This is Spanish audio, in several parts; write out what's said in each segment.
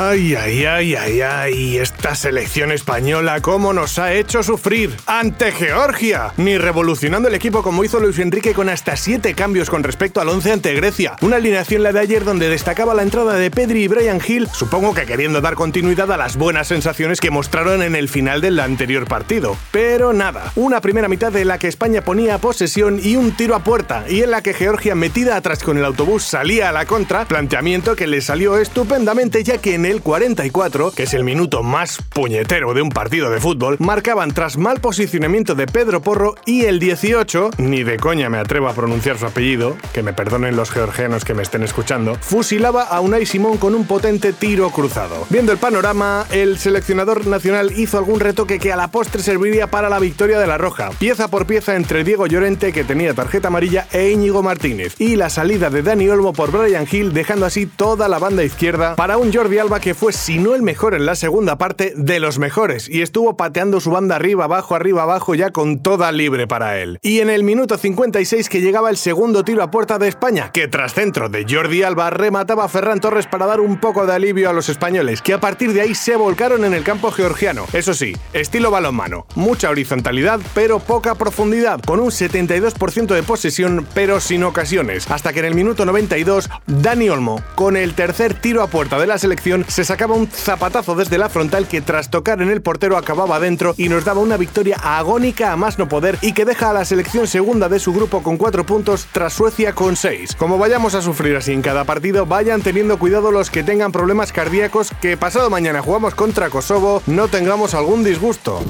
Ay, ay, ay, ay, ay, esta selección española cómo nos ha hecho sufrir ante Georgia, ni revolucionando el equipo como hizo Luis Enrique con hasta 7 cambios con respecto al 11 ante Grecia. Una alineación la de ayer donde destacaba la entrada de Pedri y Brian Hill, supongo que queriendo dar continuidad a las buenas sensaciones que mostraron en el final del anterior partido. Pero nada, una primera mitad de la que España ponía posesión y un tiro a puerta, y en la que Georgia metida atrás con el autobús salía a la contra, planteamiento que le salió estupendamente ya que en el 44, que es el minuto más puñetero de un partido de fútbol, marcaban tras mal posicionamiento de Pedro Porro y el 18, ni de coña me atrevo a pronunciar su apellido, que me perdonen los georgianos que me estén escuchando, fusilaba a Unai Simón con un potente tiro cruzado. Viendo el panorama, el seleccionador nacional hizo algún retoque que a la postre serviría para la victoria de la Roja, pieza por pieza entre Diego Llorente, que tenía tarjeta amarilla, e Íñigo Martínez, y la salida de Dani Olmo por Brian Hill, dejando así toda la banda izquierda para un Jordi Alba que fue, si no el mejor en la segunda parte, de los mejores, y estuvo pateando su banda arriba, abajo, arriba, abajo, ya con toda libre para él. Y en el minuto 56 que llegaba el segundo tiro a puerta de España, que tras centro de Jordi Alba remataba a Ferran Torres para dar un poco de alivio a los españoles, que a partir de ahí se volcaron en el campo georgiano. Eso sí, estilo balonmano, mucha horizontalidad, pero poca profundidad, con un 72% de posesión, pero sin ocasiones, hasta que en el minuto 92, Dani Olmo, con el tercer tiro a puerta de la selección, se sacaba un zapatazo desde la frontal que tras tocar en el portero acababa dentro y nos daba una victoria agónica a más no poder y que deja a la selección segunda de su grupo con 4 puntos tras Suecia con 6. Como vayamos a sufrir así en cada partido, vayan teniendo cuidado los que tengan problemas cardíacos que pasado mañana jugamos contra Kosovo no tengamos algún disgusto.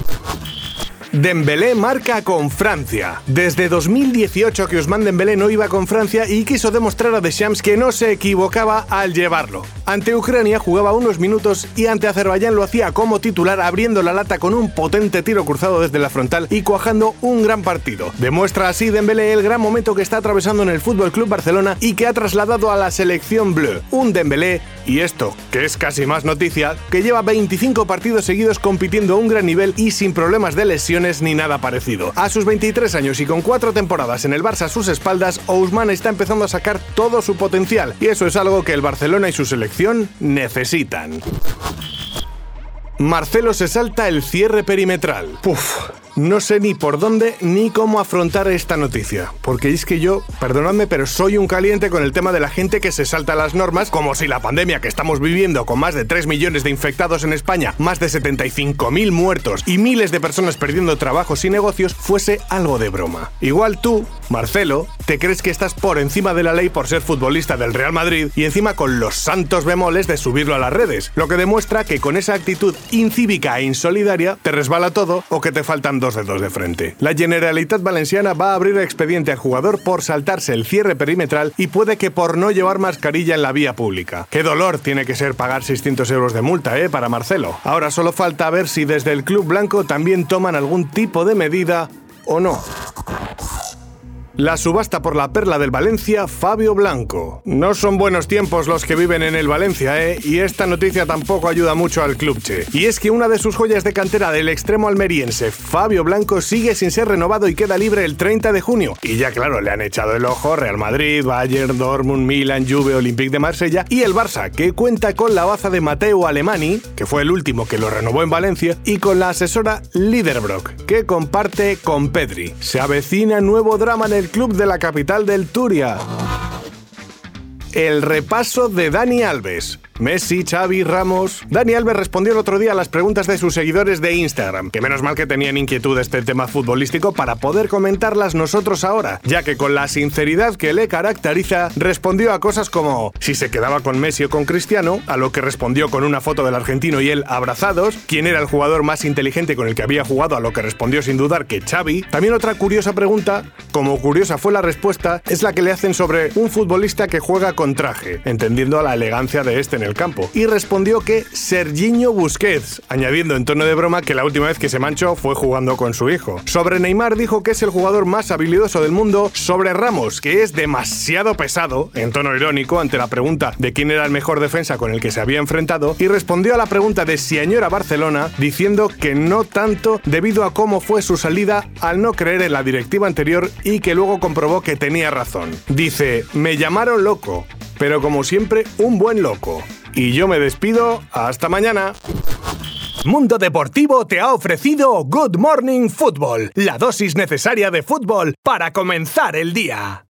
Dembélé marca con Francia. Desde 2018 que Ousmane Dembélé no iba con Francia y quiso demostrar a Deschamps que no se equivocaba al llevarlo. Ante Ucrania jugaba unos minutos y ante Azerbaiyán lo hacía como titular abriendo la lata con un potente tiro cruzado desde la frontal y cuajando un gran partido. Demuestra así Dembélé el gran momento que está atravesando en el Fútbol Club Barcelona y que ha trasladado a la selección bleu. Un Dembélé y esto, que es casi más noticia, que lleva 25 partidos seguidos compitiendo a un gran nivel y sin problemas de lesiones ni nada parecido. A sus 23 años y con 4 temporadas en el Barça a sus espaldas, Ousmane está empezando a sacar todo su potencial y eso es algo que el Barcelona y su selección necesitan. Marcelo se salta el cierre perimetral. Puf, no sé ni por dónde ni cómo afrontar esta noticia. Porque es que yo, perdonadme, pero soy un caliente con el tema de la gente que se salta las normas, como si la pandemia que estamos viviendo con más de 3 millones de infectados en España, más de 75.000 muertos y miles de personas perdiendo trabajos y negocios fuese algo de broma. Igual tú, Marcelo, te crees que estás por encima de la ley por ser futbolista del Real Madrid y encima con los santos bemoles de subirlo a las redes, lo que demuestra que con esa actitud incívica e insolidaria te resbala todo o que te faltan dos dedos de frente. La Generalitat Valenciana va a abrir expediente al jugador por saltarse el cierre perimetral y puede que por no llevar mascarilla en la vía pública. Qué dolor tiene que ser pagar 600 euros de multa, ¿eh? Para Marcelo. Ahora solo falta ver si desde el Club Blanco también toman algún tipo de medida o no. La subasta por la perla del Valencia, Fabio Blanco. No son buenos tiempos los que viven en el Valencia, ¿eh? Y esta noticia tampoco ayuda mucho al club, che. Y es que una de sus joyas de cantera del extremo almeriense, Fabio Blanco, sigue sin ser renovado y queda libre el 30 de junio. Y ya claro, le han echado el ojo Real Madrid, Bayern, Dortmund, Milan, Juve, Olympique de Marsella y el Barça, que cuenta con la baza de Mateo Alemani, que fue el último que lo renovó en Valencia, y con la asesora Liderbrock, que comparte con Pedri. Se avecina nuevo drama en el club de la capital del Turia. El repaso de Dani Alves. Messi, Xavi, Ramos. Dani Alves respondió el otro día a las preguntas de sus seguidores de Instagram, que menos mal que tenían inquietud de este tema futbolístico para poder comentarlas nosotros ahora, ya que con la sinceridad que le caracteriza, respondió a cosas como si se quedaba con Messi o con Cristiano, a lo que respondió con una foto del argentino y él abrazados, quién era el jugador más inteligente con el que había jugado, a lo que respondió sin dudar que Xavi. También otra curiosa pregunta, como curiosa fue la respuesta, es la que le hacen sobre un futbolista que juega con traje, entendiendo la elegancia de este campo y respondió que Serginho Busquets, añadiendo en tono de broma que la última vez que se manchó fue jugando con su hijo. Sobre Neymar dijo que es el jugador más habilidoso del mundo, sobre Ramos que es demasiado pesado, en tono irónico ante la pregunta de quién era el mejor defensa con el que se había enfrentado y respondió a la pregunta de si añora Barcelona diciendo que no tanto debido a cómo fue su salida al no creer en la directiva anterior y que luego comprobó que tenía razón. Dice, me llamaron loco, pero como siempre, un buen loco. Y yo me despido, hasta mañana. Mundo Deportivo te ha ofrecido Good Morning Football, la dosis necesaria de fútbol para comenzar el día.